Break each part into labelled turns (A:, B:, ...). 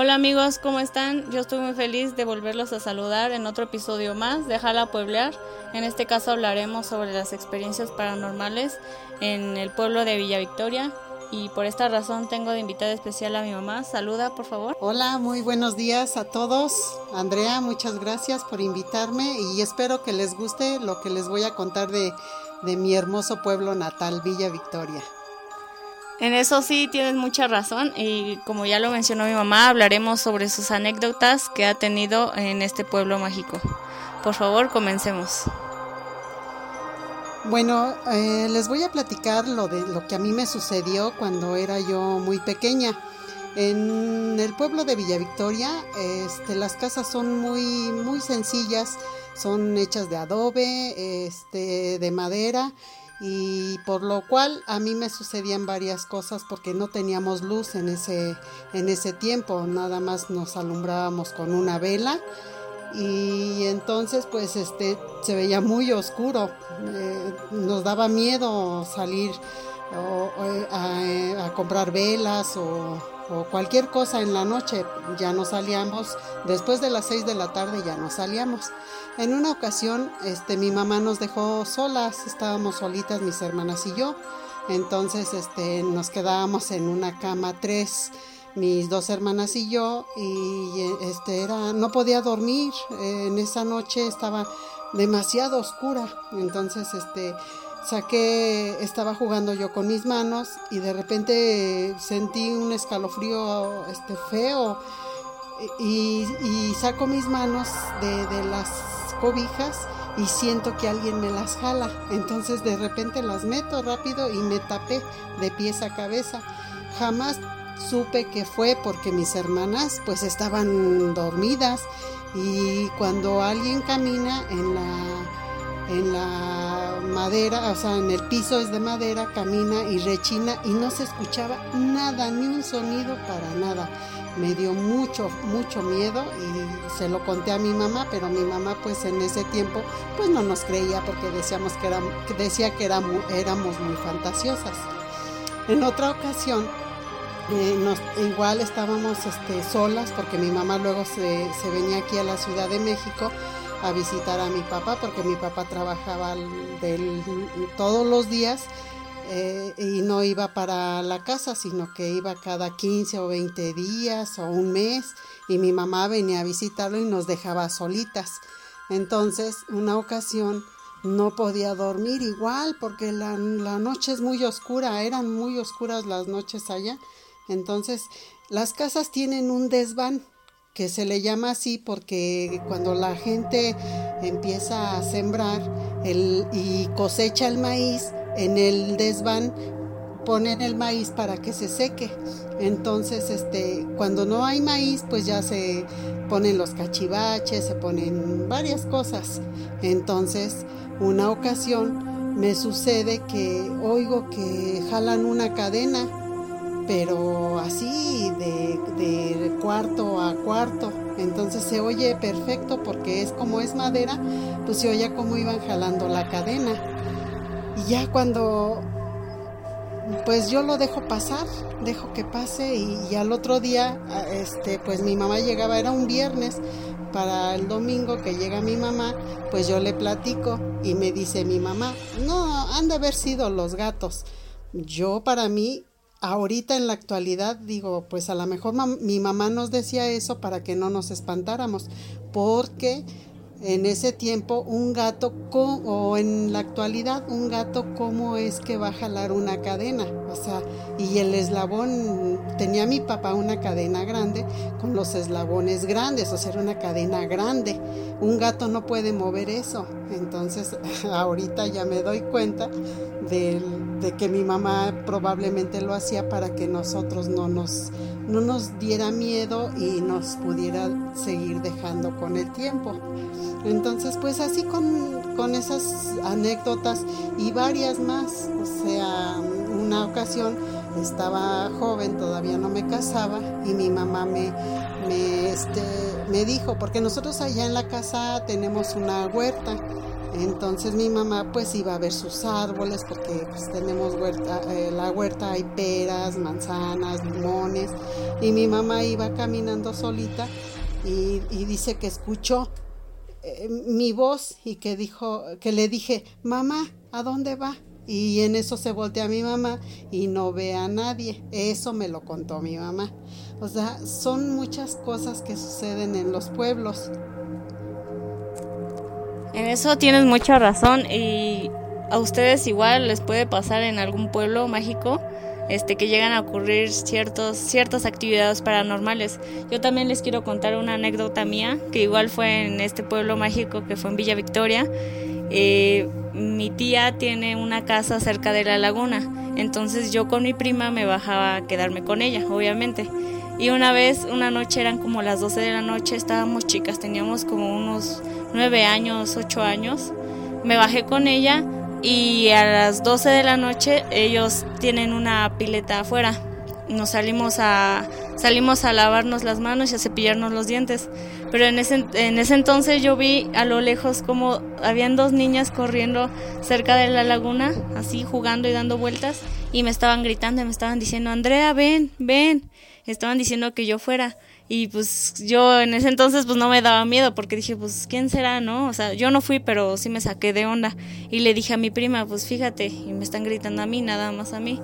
A: Hola amigos, ¿cómo están? Yo estoy muy feliz de volverlos a saludar en otro episodio más de Jala Pueblear. En este caso hablaremos sobre las experiencias paranormales en el pueblo de Villa Victoria. Y por esta razón tengo de invitada especial a mi mamá. Saluda, por favor.
B: Hola, muy buenos días a todos. Andrea, muchas gracias por invitarme y espero que les guste lo que les voy a contar de, de mi hermoso pueblo natal, Villa Victoria.
A: En eso sí tienes mucha razón y como ya lo mencionó mi mamá, hablaremos sobre sus anécdotas que ha tenido en este pueblo mágico. Por favor, comencemos.
B: Bueno, eh, les voy a platicar lo de lo que a mí me sucedió cuando era yo muy pequeña. En el pueblo de Villa Victoria, este, las casas son muy, muy sencillas, son hechas de adobe, este, de madera y por lo cual a mí me sucedían varias cosas porque no teníamos luz en ese, en ese tiempo, nada más nos alumbrábamos con una vela y entonces pues este se veía muy oscuro, eh, nos daba miedo salir a, a, comprar velas o, o, cualquier cosa en la noche, ya no salíamos, después de las seis de la tarde ya no salíamos. En una ocasión, este, mi mamá nos dejó solas, estábamos solitas mis hermanas y yo. Entonces, este, nos quedábamos en una cama tres, mis dos hermanas y yo, y este, era, no podía dormir. En esa noche estaba demasiado oscura. Entonces, este, saqué, estaba jugando yo con mis manos y de repente sentí un escalofrío, este, feo. Y, y saco mis manos de, de las cobijas y siento que alguien me las jala. Entonces de repente las meto rápido y me tapé de pies a cabeza. Jamás supe que fue porque mis hermanas pues estaban dormidas y cuando alguien camina en la en la madera, o sea, en el piso es de madera, camina y rechina y no se escuchaba nada, ni un sonido para nada me dio mucho, mucho miedo y se lo conté a mi mamá, pero mi mamá pues en ese tiempo pues no nos creía porque decíamos que, era, decía que éramos, muy fantasiosas. En otra ocasión, eh, nos, igual estábamos este, solas porque mi mamá luego se venía aquí a la Ciudad de México a visitar a mi papá porque mi papá trabajaba del, todos los días eh, y no iba para la casa, sino que iba cada 15 o 20 días o un mes y mi mamá venía a visitarlo y nos dejaba solitas. Entonces, una ocasión no podía dormir igual porque la, la noche es muy oscura, eran muy oscuras las noches allá. Entonces, las casas tienen un desván que se le llama así porque cuando la gente empieza a sembrar el, y cosecha el maíz, en el desván ponen el maíz para que se seque. Entonces, este, cuando no hay maíz, pues ya se ponen los cachivaches, se ponen varias cosas. Entonces, una ocasión me sucede que oigo que jalan una cadena, pero así de, de cuarto a cuarto. Entonces se oye perfecto porque es como es madera, pues se oye como iban jalando la cadena. Y ya cuando, pues yo lo dejo pasar, dejo que pase y, al otro día, este, pues mi mamá llegaba, era un viernes, para el domingo que llega mi mamá, pues yo le platico y me dice mi mamá, no, han de haber sido los gatos. Yo para mí, ahorita en la actualidad, digo, pues a lo mejor mi mamá nos decía eso para que no nos espantáramos, porque en ese tiempo un gato o en la actualidad un gato cómo es que va a jalar una cadena o sea y el eslabón tenía mi papá una cadena grande con los eslabones grandes o sea era una cadena grande. Un gato no puede mover eso entonces ahorita ya me doy cuenta de, que mi mamá probablemente lo hacía para que nosotros no nos no nos diera miedo y nos pudiera seguir dejando con el tiempo. Entonces, pues así con, con esas anécdotas y varias más, o sea, una ocasión estaba joven, todavía no me casaba y mi mamá me, me, este, me dijo, porque nosotros allá en la casa tenemos una huerta, Entonces mi mamá pues iba a ver sus árboles porque pues tenemos huerta, eh, la huerta hay peras, manzanas, limones y mi mamá iba caminando solita y, dice que escuchó eh, mi voz y que dijo que le dije mamá ¿a dónde va? Y en eso se voltea mi mamá y no ve a nadie. Eso me lo contó mi mamá. O sea, son muchas cosas que suceden en los pueblos.
A: En eso tienes mucha razón y a ustedes igual les puede pasar en algún pueblo mágico este, que llegan a ocurrir ciertos, ciertas actividades paranormales. Yo también les quiero contar una anécdota mía, que igual fue en este pueblo mágico que fue en Villa Victoria. Eh, mi tía tiene una casa cerca de la laguna, entonces yo con mi prima me bajaba a quedarme con ella, obviamente. Y una vez, una noche eran como las 12 de la noche, estábamos chicas, teníamos como unos 9 años, 8 años. Me bajé con ella y a las 12 de la noche ellos tienen una pileta afuera. Nos salimos a salimos a lavarnos las manos y a cepillarnos los dientes. Pero en ese, en ese entonces yo vi a lo lejos como habían dos niñas corriendo cerca de la laguna, así jugando y dando vueltas, y me estaban gritando y me estaban diciendo, Andrea, ven, ven. Estaban diciendo que yo fuera. Y pues yo en ese entonces pues no me daba miedo porque dije, pues ¿quién será, no? O sea, yo no fui, pero sí me saqué de onda. Y le dije a mi prima, pues fíjate, y me están gritando a mí, nada más a mí.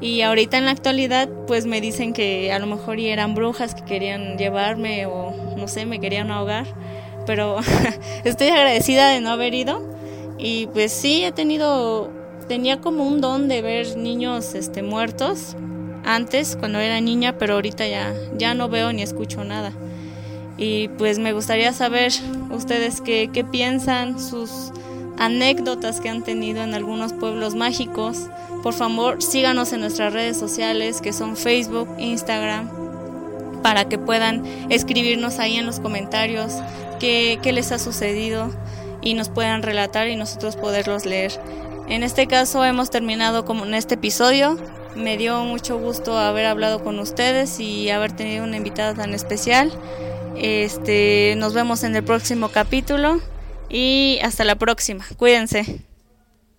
A: Y ahorita en la actualidad pues me dicen que a lo mejor eran brujas que querían llevarme o no sé, me querían ahogar. Pero estoy agradecida de no haber ido. Y pues sí, he tenido, tenía como un don de ver niños este, muertos antes cuando era niña, pero ahorita ya, ya no veo ni escucho nada. Y pues me gustaría saber ustedes qué piensan, sus anécdotas que han tenido en algunos pueblos mágicos. Por favor, síganos en nuestras redes sociales que son Facebook, Instagram, para que puedan escribirnos ahí en los comentarios qué, qué les ha sucedido y nos puedan relatar y nosotros poderlos leer. En este caso hemos terminado como en este episodio. Me dio mucho gusto haber hablado con ustedes y haber tenido una invitada tan especial. Este, nos vemos en el próximo capítulo y hasta la próxima. Cuídense.